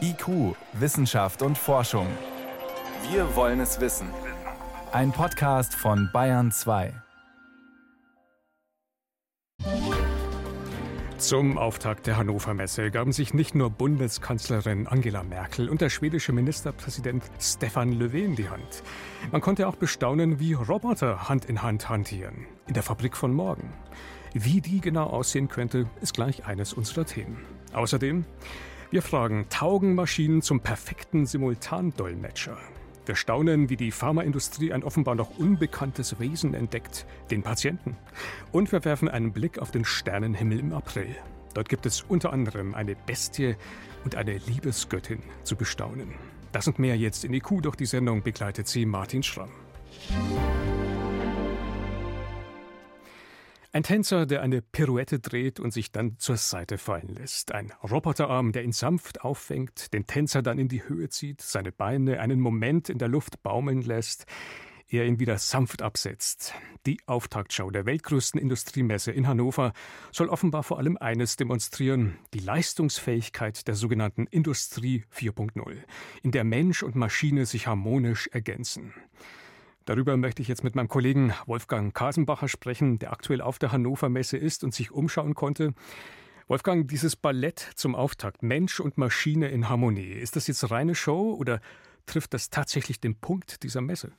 IQ, Wissenschaft und Forschung. Wir wollen es wissen. Ein Podcast von Bayern 2. Zum Auftakt der Hannover Messe gaben sich nicht nur Bundeskanzlerin Angela Merkel und der schwedische Ministerpräsident Stefan Löfven die Hand. Man konnte auch bestaunen, wie Roboter Hand in Hand hantieren. In der Fabrik von morgen. Wie die genau aussehen könnte, ist gleich eines unserer Themen. Außerdem, wir fragen, taugen Maschinen zum perfekten Simultandolmetscher? Wir staunen, wie die Pharmaindustrie ein offenbar noch unbekanntes Wesen entdeckt, den Patienten. Und wir werfen einen Blick auf den Sternenhimmel im April. Dort gibt es unter anderem eine Bestie und eine Liebesgöttin zu bestaunen. Das und mehr jetzt in IQ, doch die Sendung begleitet sie Martin Schramm. Ein Tänzer, der eine Pirouette dreht und sich dann zur Seite fallen lässt. Ein Roboterarm, der ihn sanft auffängt, den Tänzer dann in die Höhe zieht, seine Beine einen Moment in der Luft baumeln lässt, er ihn wieder sanft absetzt. Die Auftaktschau der weltgrößten Industriemesse in Hannover soll offenbar vor allem eines demonstrieren, die Leistungsfähigkeit der sogenannten Industrie 4.0, in der Mensch und Maschine sich harmonisch ergänzen. Darüber möchte ich jetzt mit meinem Kollegen Wolfgang Kasenbacher sprechen, der aktuell auf der Hannover Messe ist und sich umschauen konnte. Wolfgang, dieses Ballett zum Auftakt, Mensch und Maschine in Harmonie, ist das jetzt reine Show oder trifft das tatsächlich den Punkt dieser Messe?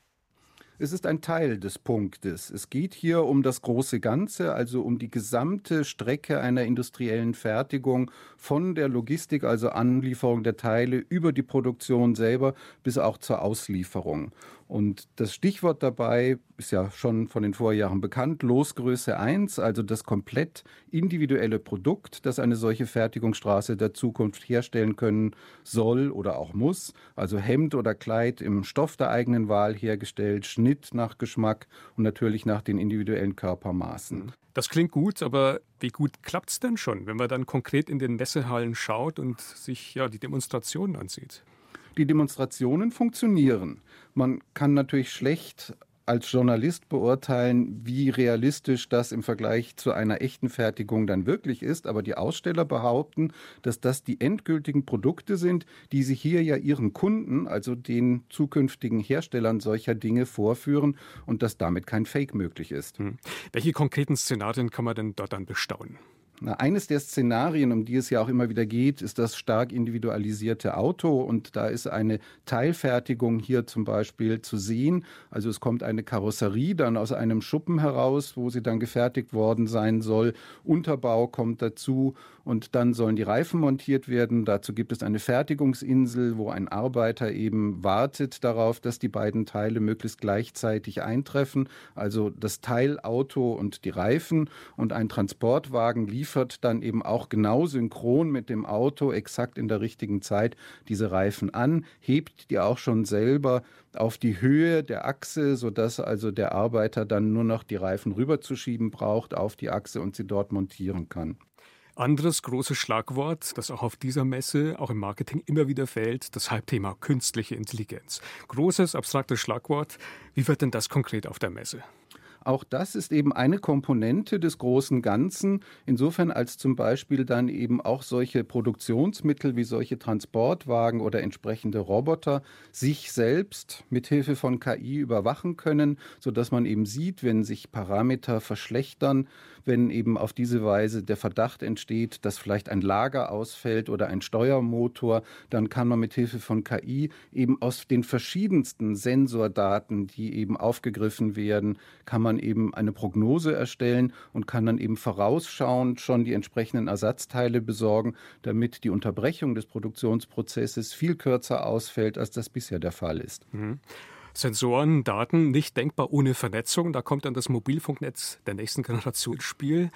Es ist ein Teil des Punktes. Es geht hier um das große Ganze, also um die gesamte Strecke einer industriellen Fertigung von der Logistik, also Anlieferung der Teile, über die Produktion selber bis auch zur Auslieferung. Und das Stichwort dabei ist ja schon von den Vorjahren bekannt, Losgröße 1, also das komplett individuelle Produkt, das eine solche Fertigungsstraße der Zukunft herstellen können soll oder auch muss. Also Hemd oder Kleid im Stoff der eigenen Wahl hergestellt, Schnitt nach Geschmack und natürlich nach den individuellen Körpermaßen. Das klingt gut, aber wie gut klappt es denn schon, wenn man dann konkret in den Messehallen schaut und sich ja die Demonstrationen ansieht? Die Demonstrationen funktionieren. Man kann natürlich schlecht als Journalist beurteilen, wie realistisch das im Vergleich zu einer echten Fertigung dann wirklich ist. Aber die Aussteller behaupten, dass das die endgültigen Produkte sind, die sie hier ja ihren Kunden, also den zukünftigen Herstellern solcher Dinge vorführen und dass damit kein Fake möglich ist. Hm. Welche konkreten Szenarien kann man denn dort dann bestaunen? Na, eines der Szenarien, um die es ja auch immer wieder geht, ist das stark individualisierte Auto. Und da ist eine Teilfertigung hier zum Beispiel zu sehen. Also es kommt eine Karosserie dann aus einem Schuppen heraus, wo sie dann gefertigt worden sein soll. Unterbau kommt dazu und dann sollen die Reifen montiert werden. Dazu gibt es eine Fertigungsinsel, wo ein Arbeiter eben wartet darauf, dass die beiden Teile möglichst gleichzeitig eintreffen. Also das Teilauto und die Reifen und ein Transportwagen liefert dann eben auch genau synchron mit dem Auto exakt in der richtigen Zeit diese Reifen an, hebt die auch schon selber auf die Höhe der Achse, sodass also der Arbeiter dann nur noch die Reifen rüberzuschieben braucht auf die Achse und sie dort montieren kann. Anderes großes Schlagwort, das auch auf dieser Messe, auch im Marketing immer wieder fällt, das Halbthema künstliche Intelligenz. Großes, abstraktes Schlagwort. Wie wird denn das konkret auf der Messe? Auch das ist eben eine Komponente des großen Ganzen, insofern als zum Beispiel dann eben auch solche Produktionsmittel wie solche Transportwagen oder entsprechende Roboter sich selbst mit Hilfe von KI überwachen können, so dass man eben sieht, wenn sich Parameter verschlechtern, wenn eben auf diese Weise der Verdacht entsteht, dass vielleicht ein Lager ausfällt oder ein Steuermotor, dann kann man mit Hilfe von KI eben aus den verschiedensten Sensordaten, die eben aufgegriffen werden, kann man eben eine Prognose erstellen und kann dann eben vorausschauend schon die entsprechenden Ersatzteile besorgen, damit die Unterbrechung des Produktionsprozesses viel kürzer ausfällt, als das bisher der Fall ist. Mhm. Sensoren, Daten, nicht denkbar ohne Vernetzung. Da kommt dann das Mobilfunknetz der nächsten Generation ins Spiel.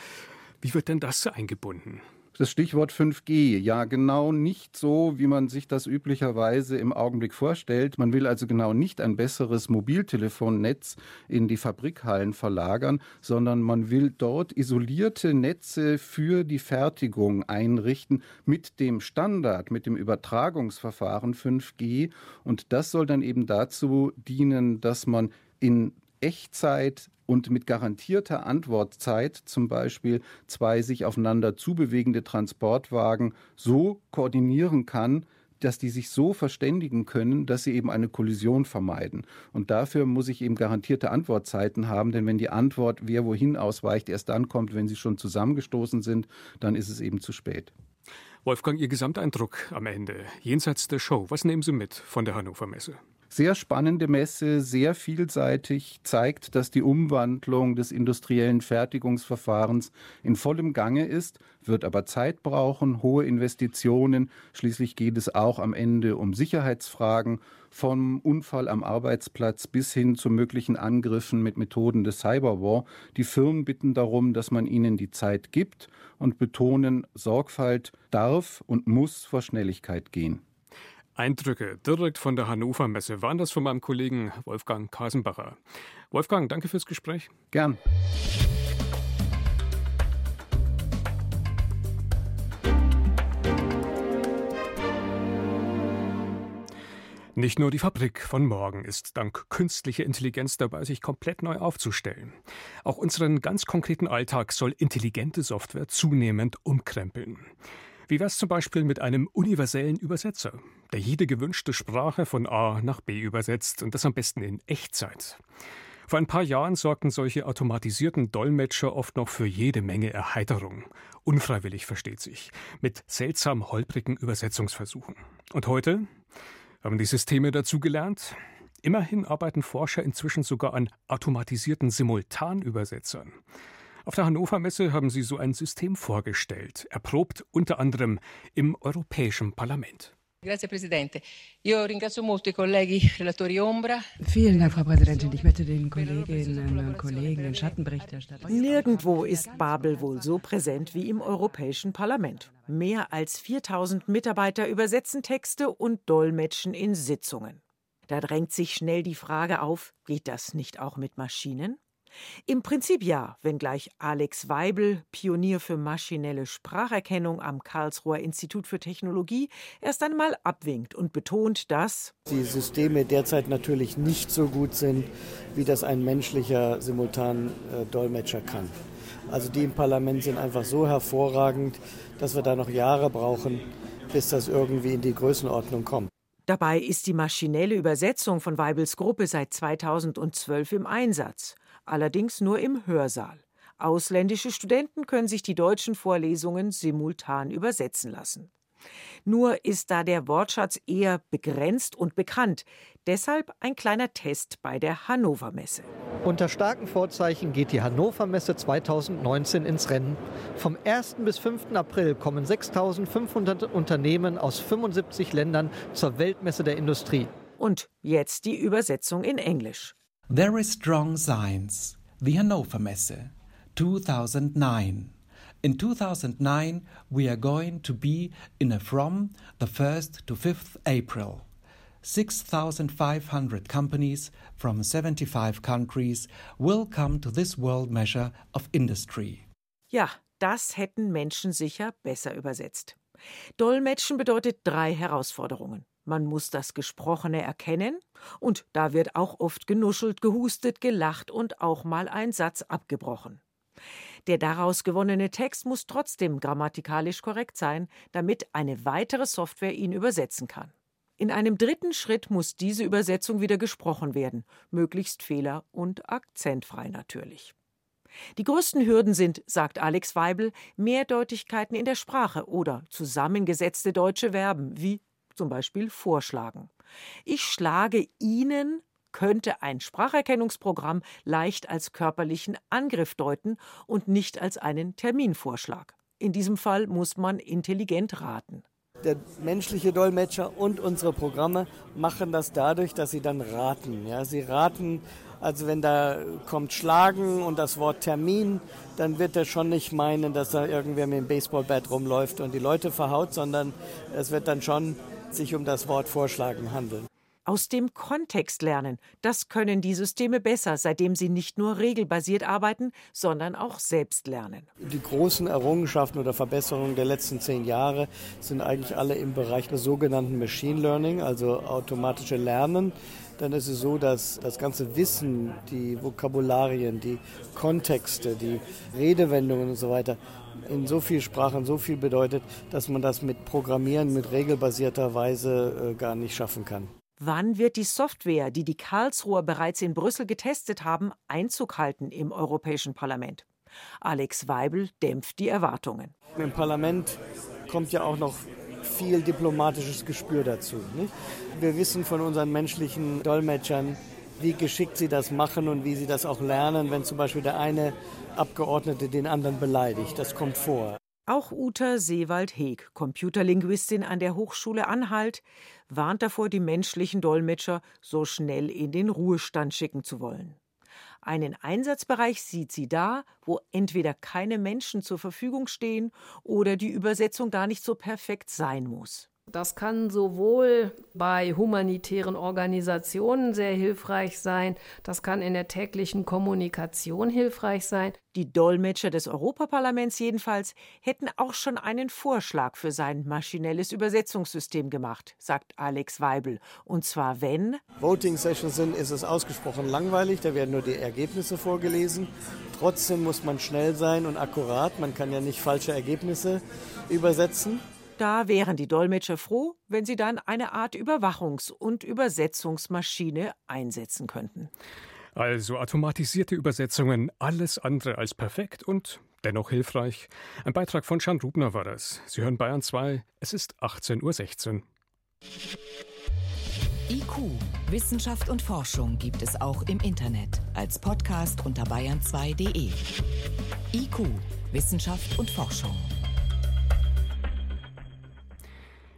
Wie wird denn das eingebunden? Das Stichwort 5G, ja genau nicht so, wie man sich das üblicherweise im Augenblick vorstellt. Man will also genau nicht ein besseres Mobiltelefonnetz in die Fabrikhallen verlagern, sondern man will dort isolierte Netze für die Fertigung einrichten mit dem Standard, mit dem Übertragungsverfahren 5G. Und das soll dann eben dazu dienen, dass man in Echtzeit und mit garantierter Antwortzeit zum Beispiel zwei sich aufeinander zubewegende Transportwagen so koordinieren kann, dass die sich so verständigen können, dass sie eben eine Kollision vermeiden. Und dafür muss ich eben garantierte Antwortzeiten haben, denn wenn die Antwort, wer wohin ausweicht, erst dann kommt, wenn sie schon zusammengestoßen sind, dann ist es eben zu spät. Wolfgang, Ihr Gesamteindruck am Ende, jenseits der Show, was nehmen Sie mit von der Hannover Messe? Sehr spannende Messe, sehr vielseitig, zeigt, dass die Umwandlung des industriellen Fertigungsverfahrens in vollem Gange ist, wird aber Zeit brauchen, hohe Investitionen. Schließlich geht es auch am Ende um Sicherheitsfragen, vom Unfall am Arbeitsplatz bis hin zu möglichen Angriffen mit Methoden des Cyberwar. Die Firmen bitten darum, dass man ihnen die Zeit gibt und betonen, Sorgfalt darf und muss vor Schnelligkeit gehen. Eindrücke direkt von der Hannover Messe waren das von meinem Kollegen Wolfgang Kasenbacher. Wolfgang, danke fürs Gespräch. Gern. Nicht nur die Fabrik von morgen ist dank künstlicher Intelligenz dabei, sich komplett neu aufzustellen. Auch unseren ganz konkreten Alltag soll intelligente Software zunehmend umkrempeln. Wie wäre es zum Beispiel mit einem universellen Übersetzer, der jede gewünschte Sprache von A nach B übersetzt und das am besten in Echtzeit? Vor ein paar Jahren sorgten solche automatisierten Dolmetscher oft noch für jede Menge Erheiterung. Unfreiwillig versteht sich, mit seltsam holprigen Übersetzungsversuchen. Und heute haben die Systeme dazugelernt? Immerhin arbeiten Forscher inzwischen sogar an automatisierten Simultanübersetzern. Auf der Hannover Messe haben sie so ein System vorgestellt, erprobt unter anderem im Europäischen Parlament. Vielen Dank, Frau Präsidentin. Ich möchte den Kolleginnen und Kollegen, den Schattenberichterstattern. Nirgendwo ist Babel wohl so präsent wie im Europäischen Parlament. Mehr als 4000 Mitarbeiter übersetzen Texte und dolmetschen in Sitzungen. Da drängt sich schnell die Frage auf, geht das nicht auch mit Maschinen? Im Prinzip ja, wenngleich Alex Weibel, Pionier für maschinelle Spracherkennung am Karlsruher Institut für Technologie, erst einmal abwinkt und betont, dass die Systeme derzeit natürlich nicht so gut sind, wie das ein menschlicher Simultan-Dolmetscher kann. Also die im Parlament sind einfach so hervorragend, dass wir da noch Jahre brauchen, bis das irgendwie in die Größenordnung kommt. Dabei ist die maschinelle Übersetzung von Weibels Gruppe seit 2012 im Einsatz allerdings nur im Hörsaal. Ausländische Studenten können sich die deutschen Vorlesungen simultan übersetzen lassen. Nur ist da der Wortschatz eher begrenzt und bekannt. Deshalb ein kleiner Test bei der Hannover Messe. Unter starken Vorzeichen geht die Hannover Messe 2019 ins Rennen. Vom 1. bis 5. April kommen 6500 Unternehmen aus 75 Ländern zur Weltmesse der Industrie. Und jetzt die Übersetzung in Englisch. There is strong signs. The Hannover Messe, 2009. In 2009, we are going to be in a from the 1st to 5th April. 6,500 companies from 75 countries will come to this world measure of industry. Ja, das hätten Menschen sicher besser übersetzt. Dolmetschen bedeutet drei Herausforderungen. Man muss das Gesprochene erkennen, und da wird auch oft genuschelt, gehustet, gelacht und auch mal ein Satz abgebrochen. Der daraus gewonnene Text muss trotzdem grammatikalisch korrekt sein, damit eine weitere Software ihn übersetzen kann. In einem dritten Schritt muss diese Übersetzung wieder gesprochen werden, möglichst fehler- und akzentfrei natürlich. Die größten Hürden sind, sagt Alex Weibel, Mehrdeutigkeiten in der Sprache oder zusammengesetzte deutsche Verben wie zum Beispiel vorschlagen. Ich schlage Ihnen könnte ein Spracherkennungsprogramm leicht als körperlichen Angriff deuten und nicht als einen Terminvorschlag. In diesem Fall muss man intelligent raten. Der menschliche Dolmetscher und unsere Programme machen das dadurch, dass sie dann raten. Ja, sie raten, also wenn da kommt Schlagen und das Wort Termin, dann wird er schon nicht meinen, dass da irgendwer mit dem Baseballbat rumläuft und die Leute verhaut, sondern es wird dann schon sich um das Wort Vorschlagen handeln. Aus dem Kontext lernen, das können die Systeme besser, seitdem sie nicht nur regelbasiert arbeiten, sondern auch selbst lernen. Die großen Errungenschaften oder Verbesserungen der letzten zehn Jahre sind eigentlich alle im Bereich des sogenannten Machine Learning, also automatische Lernen dann ist es so, dass das ganze Wissen, die Vokabularien, die Kontexte, die Redewendungen und so weiter in so vielen Sprachen so viel bedeutet, dass man das mit Programmieren, mit regelbasierter Weise äh, gar nicht schaffen kann. Wann wird die Software, die die Karlsruher bereits in Brüssel getestet haben, Einzug halten im Europäischen Parlament? Alex Weibel dämpft die Erwartungen. Im Parlament kommt ja auch noch viel diplomatisches Gespür dazu. Nicht? Wir wissen von unseren menschlichen Dolmetschern, wie geschickt sie das machen und wie sie das auch lernen, wenn zum Beispiel der eine Abgeordnete den anderen beleidigt. Das kommt vor. Auch Uta Seewald-Heeg, Computerlinguistin an der Hochschule Anhalt, warnt davor, die menschlichen Dolmetscher so schnell in den Ruhestand schicken zu wollen. Einen Einsatzbereich sieht sie da, wo entweder keine Menschen zur Verfügung stehen oder die Übersetzung gar nicht so perfekt sein muss. Das kann sowohl bei humanitären Organisationen sehr hilfreich sein, das kann in der täglichen Kommunikation hilfreich sein. Die Dolmetscher des Europaparlaments jedenfalls hätten auch schon einen Vorschlag für sein maschinelles Übersetzungssystem gemacht, sagt Alex Weibel. Und zwar wenn Voting Sessions sind, ist es ausgesprochen langweilig, da werden nur die Ergebnisse vorgelesen. Trotzdem muss man schnell sein und akkurat, man kann ja nicht falsche Ergebnisse übersetzen. Da wären die Dolmetscher froh, wenn sie dann eine Art Überwachungs- und Übersetzungsmaschine einsetzen könnten. Also automatisierte Übersetzungen, alles andere als perfekt und dennoch hilfreich. Ein Beitrag von Jan Rubner war das. Sie hören Bayern 2, es ist 18.16 Uhr. IQ, Wissenschaft und Forschung gibt es auch im Internet als Podcast unter bayern2.de. IQ, Wissenschaft und Forschung.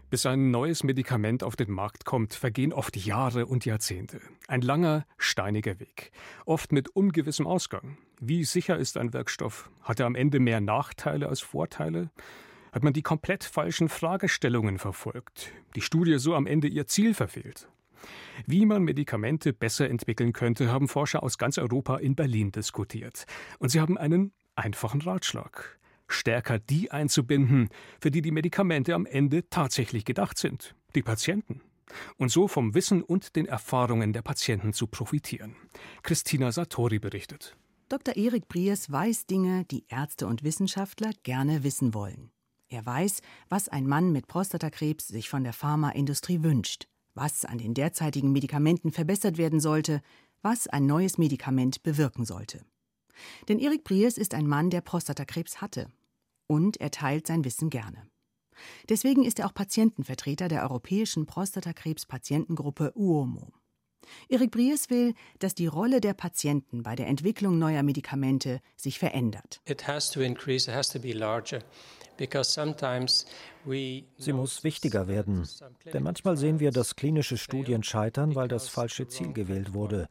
Bis ein neues Medikament auf den Markt kommt, vergehen oft Jahre und Jahrzehnte. Ein langer, steiniger Weg. Oft mit ungewissem Ausgang. Wie sicher ist ein Wirkstoff? Hat er am Ende mehr Nachteile als Vorteile? Hat man die komplett falschen Fragestellungen verfolgt? Die Studie so am Ende ihr Ziel verfehlt? Wie man Medikamente besser entwickeln könnte, haben Forscher aus ganz Europa in Berlin diskutiert. Und sie haben einen einfachen Ratschlag stärker die einzubinden, für die die Medikamente am Ende tatsächlich gedacht sind, die Patienten. Und so vom Wissen und den Erfahrungen der Patienten zu profitieren. Christina Satori berichtet. Dr. Erik Briers weiß Dinge, die Ärzte und Wissenschaftler gerne wissen wollen. Er weiß, was ein Mann mit Prostatakrebs sich von der Pharmaindustrie wünscht, was an den derzeitigen Medikamenten verbessert werden sollte, was ein neues Medikament bewirken sollte. Denn Erik Briers ist ein Mann, der Prostatakrebs hatte. Und er teilt sein Wissen gerne. Deswegen ist er auch Patientenvertreter der Europäischen Prostatakrebs-Patientengruppe UOMO. Erik Briers will, dass die Rolle der Patienten bei der Entwicklung neuer Medikamente sich verändert. It has to increase, it has to be larger. Sie muss wichtiger werden, denn manchmal sehen wir, dass klinische Studien scheitern, weil das falsche Ziel gewählt wurde.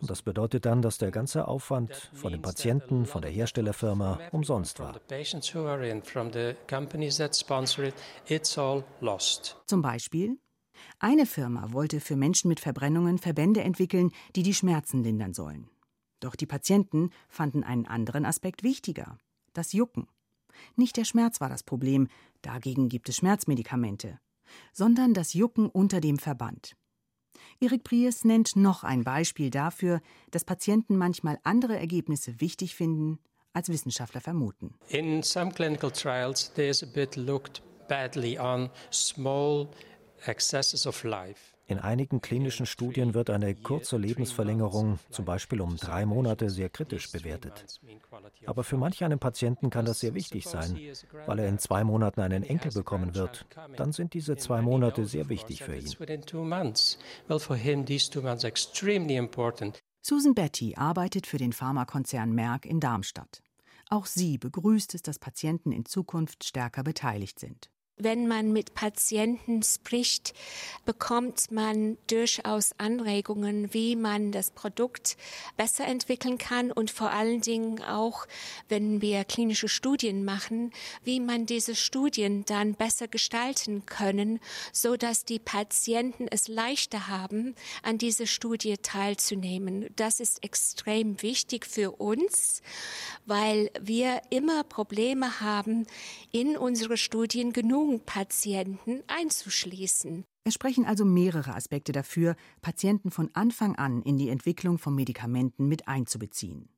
Und das bedeutet dann, dass der ganze Aufwand von den Patienten, von der Herstellerfirma umsonst war. Zum Beispiel eine Firma wollte für Menschen mit Verbrennungen Verbände entwickeln, die die Schmerzen lindern sollen. Doch die Patienten fanden einen anderen Aspekt wichtiger, das Jucken. Nicht der Schmerz war das Problem, dagegen gibt es Schmerzmedikamente, sondern das Jucken unter dem Verband. Erik Pries nennt noch ein Beispiel dafür, dass Patienten manchmal andere Ergebnisse wichtig finden, als Wissenschaftler vermuten. In some clinical trials there is a bit looked badly on small excesses of life. In einigen klinischen Studien wird eine kurze Lebensverlängerung, zum Beispiel um drei Monate, sehr kritisch bewertet. Aber für manch einen Patienten kann das sehr wichtig sein, weil er in zwei Monaten einen Enkel bekommen wird. Dann sind diese zwei Monate sehr wichtig für ihn. Susan Betty arbeitet für den Pharmakonzern Merck in Darmstadt. Auch sie begrüßt es, dass Patienten in Zukunft stärker beteiligt sind. Wenn man mit Patienten spricht, bekommt man durchaus Anregungen, wie man das Produkt besser entwickeln kann und vor allen Dingen auch, wenn wir klinische Studien machen, wie man diese Studien dann besser gestalten können, so dass die Patienten es leichter haben, an dieser Studie teilzunehmen. Das ist extrem wichtig für uns, weil wir immer Probleme haben, in unsere Studien genug Patienten einzuschließen. Es sprechen also mehrere Aspekte dafür, Patienten von Anfang an in die Entwicklung von Medikamenten mit einzubeziehen.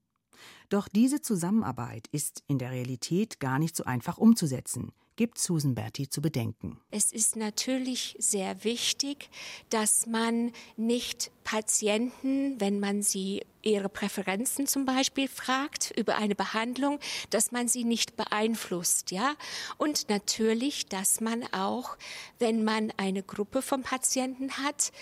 Doch diese Zusammenarbeit ist in der Realität gar nicht so einfach umzusetzen gibt Susan Berti zu bedenken. Es ist natürlich sehr wichtig, dass man nicht Patienten, wenn man sie ihre Präferenzen zum Beispiel fragt über eine Behandlung, dass man sie nicht beeinflusst, ja. Und natürlich, dass man auch, wenn man eine Gruppe von Patienten hat,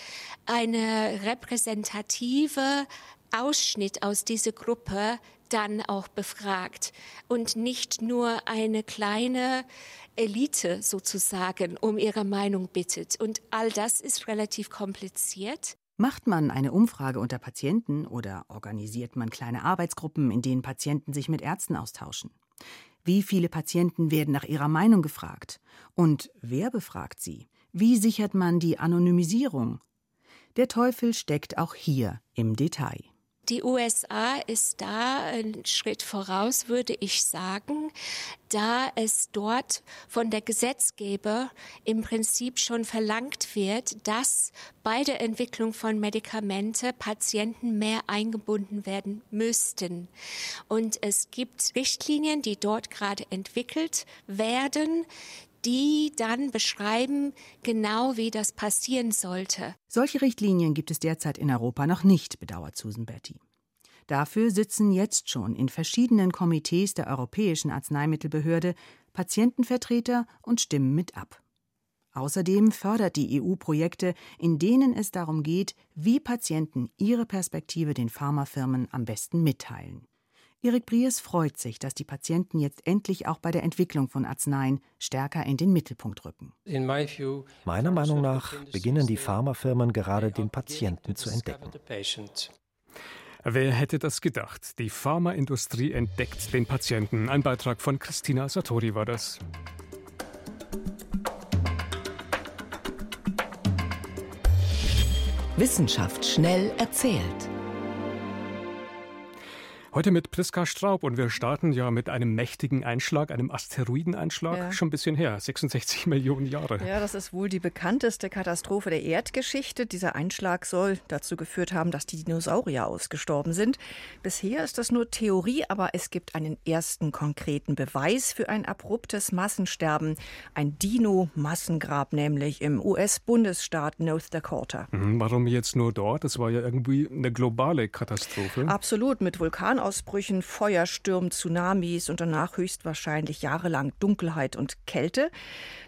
eine repräsentative Ausschnitt aus dieser Gruppe dann auch befragt und nicht nur eine kleine Elite sozusagen um ihre Meinung bittet. Und all das ist relativ kompliziert. Macht man eine Umfrage unter Patienten oder organisiert man kleine Arbeitsgruppen, in denen Patienten sich mit Ärzten austauschen? Wie viele Patienten werden nach ihrer Meinung gefragt? Und wer befragt sie? Wie sichert man die Anonymisierung? Der Teufel steckt auch hier im Detail. Die USA ist da ein Schritt voraus, würde ich sagen, da es dort von der Gesetzgeber im Prinzip schon verlangt wird, dass bei der Entwicklung von Medikamente Patienten mehr eingebunden werden müssten. Und es gibt Richtlinien, die dort gerade entwickelt werden, die dann beschreiben, genau wie das passieren sollte. Solche Richtlinien gibt es derzeit in Europa noch nicht, bedauert Susan Betty. Dafür sitzen jetzt schon in verschiedenen Komitees der Europäischen Arzneimittelbehörde Patientenvertreter und stimmen mit ab. Außerdem fördert die EU Projekte, in denen es darum geht, wie Patienten ihre Perspektive den Pharmafirmen am besten mitteilen. Erik Bries freut sich, dass die Patienten jetzt endlich auch bei der Entwicklung von Arzneien stärker in den Mittelpunkt rücken. Meiner Meinung nach beginnen die Pharmafirmen gerade den Patienten zu entdecken. Wer hätte das gedacht? Die Pharmaindustrie entdeckt den Patienten. Ein Beitrag von Christina Satori war das. Wissenschaft schnell erzählt. Heute mit Priska Straub und wir starten ja mit einem mächtigen Einschlag, einem Asteroideneinschlag, ja. schon ein bisschen her, 66 Millionen Jahre. Ja, das ist wohl die bekannteste Katastrophe der Erdgeschichte. Dieser Einschlag soll dazu geführt haben, dass die Dinosaurier ausgestorben sind. Bisher ist das nur Theorie, aber es gibt einen ersten konkreten Beweis für ein abruptes Massensterben. Ein Dino-Massengrab, nämlich im US-Bundesstaat North Dakota. Mhm, warum jetzt nur dort? Das war ja irgendwie eine globale Katastrophe. Absolut, mit Vulkan Vulkanausbrüchen, Feuerstürmen, Tsunamis und danach höchstwahrscheinlich jahrelang Dunkelheit und Kälte.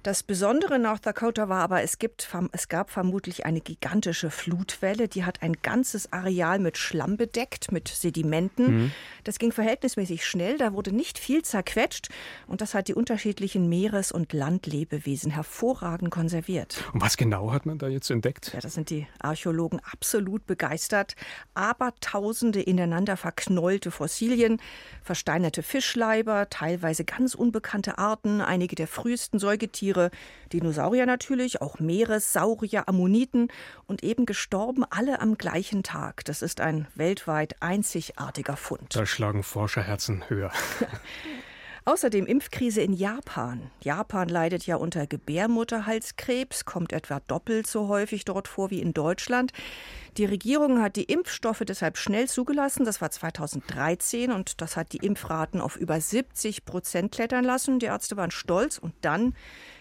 Das Besondere in North Dakota war aber, es, gibt, es gab vermutlich eine gigantische Flutwelle, die hat ein ganzes Areal mit Schlamm bedeckt, mit Sedimenten. Mhm. Das ging verhältnismäßig schnell, da wurde nicht viel zerquetscht und das hat die unterschiedlichen Meeres- und Landlebewesen hervorragend konserviert. Und was genau hat man da jetzt entdeckt? Ja, da sind die Archäologen absolut begeistert. Aber tausende ineinander verknollt alte Fossilien, versteinerte Fischleiber, teilweise ganz unbekannte Arten, einige der frühesten Säugetiere, Dinosaurier natürlich, auch Meeressaurier, Ammoniten und eben gestorben alle am gleichen Tag. Das ist ein weltweit einzigartiger Fund. Da schlagen Forscherherzen höher. Außerdem Impfkrise in Japan. Japan leidet ja unter Gebärmutterhalskrebs, kommt etwa doppelt so häufig dort vor wie in Deutschland. Die Regierung hat die Impfstoffe deshalb schnell zugelassen. Das war 2013 und das hat die Impfraten auf über 70 Prozent klettern lassen. Die Ärzte waren stolz und dann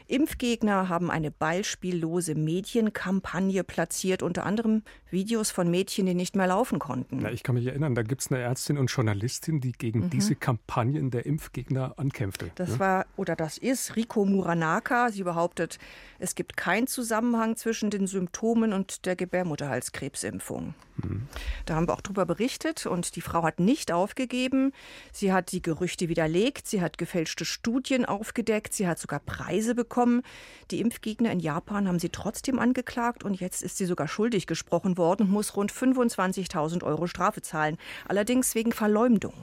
Impfgegner haben eine beispiellose Medienkampagne platziert, unter anderem Videos von Mädchen, die nicht mehr laufen konnten. Na, ich kann mich erinnern, da gibt es eine Ärztin und Journalistin, die gegen mhm. diese Kampagnen der Impfgegner ankämpfte. Das ja? war oder das ist Riko Muranaka. Sie behauptet, es gibt keinen Zusammenhang zwischen den Symptomen und der Gebärmutterhalskrebsimpfung. Mhm. Da haben wir auch darüber berichtet und die Frau hat nicht aufgegeben. Sie hat die Gerüchte widerlegt, sie hat gefälschte Studien aufgedeckt, sie hat sogar Preise bekommen bekommen. Die Impfgegner in Japan haben sie trotzdem angeklagt und jetzt ist sie sogar schuldig gesprochen worden und muss rund 25.000 Euro Strafe zahlen. Allerdings wegen Verleumdung.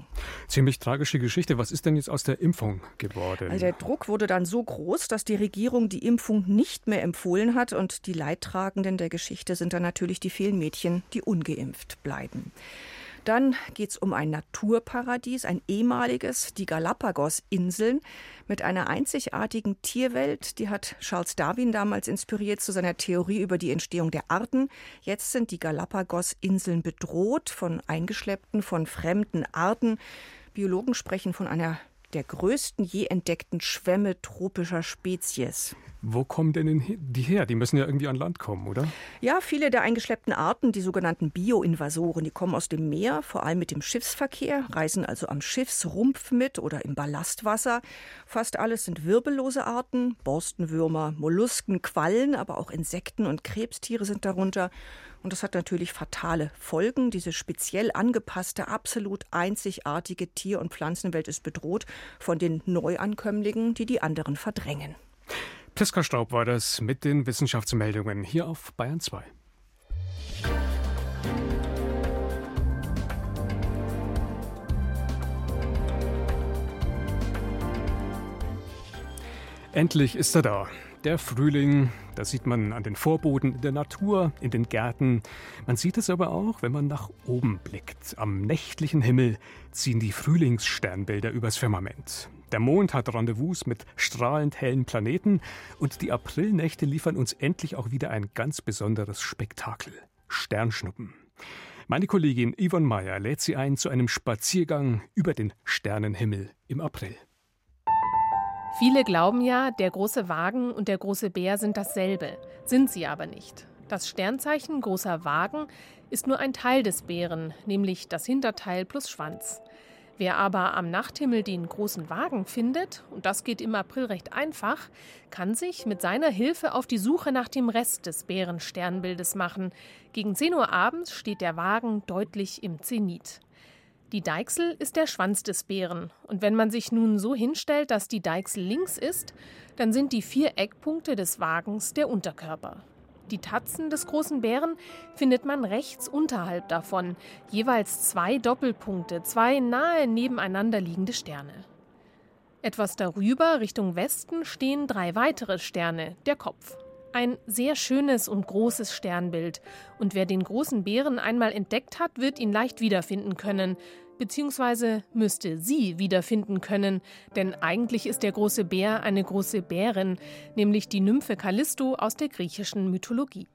Ziemlich tragische Geschichte. Was ist denn jetzt aus der Impfung geworden? Also der Druck wurde dann so groß, dass die Regierung die Impfung nicht mehr empfohlen hat und die Leidtragenden der Geschichte sind dann natürlich die vielen Mädchen, die ungeimpft bleiben. Dann geht es um ein Naturparadies, ein ehemaliges, die Galapagos-Inseln mit einer einzigartigen Tierwelt. Die hat Charles Darwin damals inspiriert zu seiner Theorie über die Entstehung der Arten. Jetzt sind die Galapagos-Inseln bedroht von eingeschleppten, von fremden Arten. Biologen sprechen von einer der größten je entdeckten Schwämme tropischer Spezies. Wo kommen denn die her? Die müssen ja irgendwie an Land kommen, oder? Ja, viele der eingeschleppten Arten, die sogenannten Bioinvasoren, die kommen aus dem Meer, vor allem mit dem Schiffsverkehr, reisen also am Schiffsrumpf mit oder im Ballastwasser. Fast alles sind wirbellose Arten, Borstenwürmer, Mollusken, Quallen, aber auch Insekten und Krebstiere sind darunter. Und das hat natürlich fatale Folgen. Diese speziell angepasste, absolut einzigartige Tier- und Pflanzenwelt ist bedroht von den Neuankömmlingen, die die anderen verdrängen. Priska Staub war das mit den Wissenschaftsmeldungen hier auf Bayern 2. Endlich ist er da. Der Frühling, das sieht man an den Vorboden in der Natur, in den Gärten. Man sieht es aber auch, wenn man nach oben blickt. Am nächtlichen Himmel ziehen die Frühlingssternbilder übers Firmament. Der Mond hat Rendezvous mit strahlend hellen Planeten und die Aprilnächte liefern uns endlich auch wieder ein ganz besonderes Spektakel. Sternschnuppen. Meine Kollegin Yvonne Meyer lädt Sie ein zu einem Spaziergang über den Sternenhimmel im April. Viele glauben ja, der große Wagen und der große Bär sind dasselbe, sind sie aber nicht. Das Sternzeichen großer Wagen ist nur ein Teil des Bären, nämlich das Hinterteil plus Schwanz. Wer aber am Nachthimmel den großen Wagen findet, und das geht im April recht einfach, kann sich mit seiner Hilfe auf die Suche nach dem Rest des Bärensternbildes machen. Gegen 10 Uhr abends steht der Wagen deutlich im Zenit. Die Deichsel ist der Schwanz des Bären. Und wenn man sich nun so hinstellt, dass die Deichsel links ist, dann sind die vier Eckpunkte des Wagens der Unterkörper. Die Tatzen des großen Bären findet man rechts unterhalb davon, jeweils zwei Doppelpunkte, zwei nahe nebeneinander liegende Sterne. Etwas darüber, Richtung Westen, stehen drei weitere Sterne, der Kopf. Ein sehr schönes und großes Sternbild. Und wer den großen Bären einmal entdeckt hat, wird ihn leicht wiederfinden können beziehungsweise müsste sie wiederfinden können, denn eigentlich ist der große Bär eine große Bärin, nämlich die Nymphe Callisto aus der griechischen Mythologie.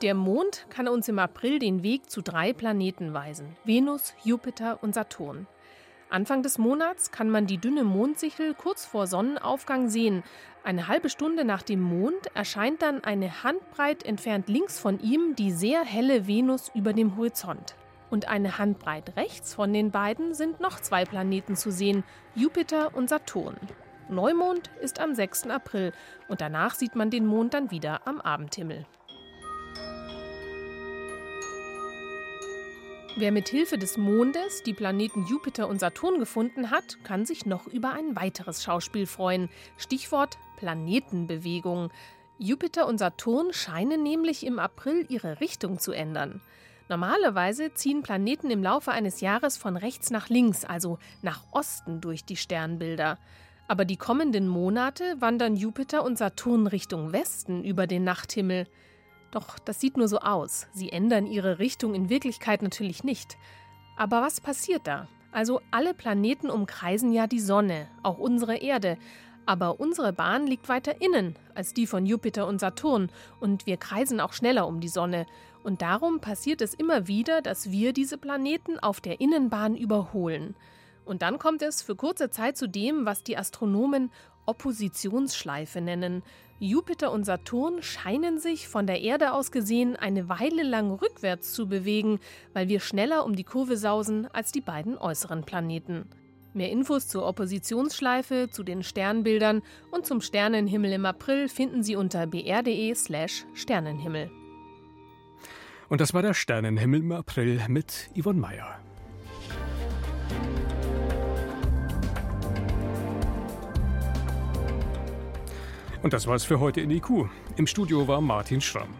Der Mond kann uns im April den Weg zu drei Planeten weisen: Venus, Jupiter und Saturn. Anfang des Monats kann man die dünne Mondsichel kurz vor Sonnenaufgang sehen. Eine halbe Stunde nach dem Mond erscheint dann eine Handbreit entfernt links von ihm die sehr helle Venus über dem Horizont. Und eine Handbreit rechts von den beiden sind noch zwei Planeten zu sehen, Jupiter und Saturn. Neumond ist am 6. April und danach sieht man den Mond dann wieder am Abendhimmel. Wer mit Hilfe des Mondes die Planeten Jupiter und Saturn gefunden hat, kann sich noch über ein weiteres Schauspiel freuen. Stichwort Planetenbewegung. Jupiter und Saturn scheinen nämlich im April ihre Richtung zu ändern. Normalerweise ziehen Planeten im Laufe eines Jahres von rechts nach links, also nach Osten durch die Sternbilder. Aber die kommenden Monate wandern Jupiter und Saturn Richtung Westen über den Nachthimmel. Doch das sieht nur so aus. Sie ändern ihre Richtung in Wirklichkeit natürlich nicht. Aber was passiert da? Also alle Planeten umkreisen ja die Sonne, auch unsere Erde. Aber unsere Bahn liegt weiter innen als die von Jupiter und Saturn und wir kreisen auch schneller um die Sonne. Und darum passiert es immer wieder, dass wir diese Planeten auf der Innenbahn überholen. Und dann kommt es für kurze Zeit zu dem, was die Astronomen Oppositionsschleife nennen. Jupiter und Saturn scheinen sich von der Erde aus gesehen eine Weile lang rückwärts zu bewegen, weil wir schneller um die Kurve sausen als die beiden äußeren Planeten. Mehr Infos zur Oppositionsschleife, zu den Sternbildern und zum Sternenhimmel im April finden Sie unter br.de/slash Sternenhimmel. Und das war der Sternenhimmel im April mit Yvonne Meyer. Und das war's für heute in IQ. Im Studio war Martin Schramm.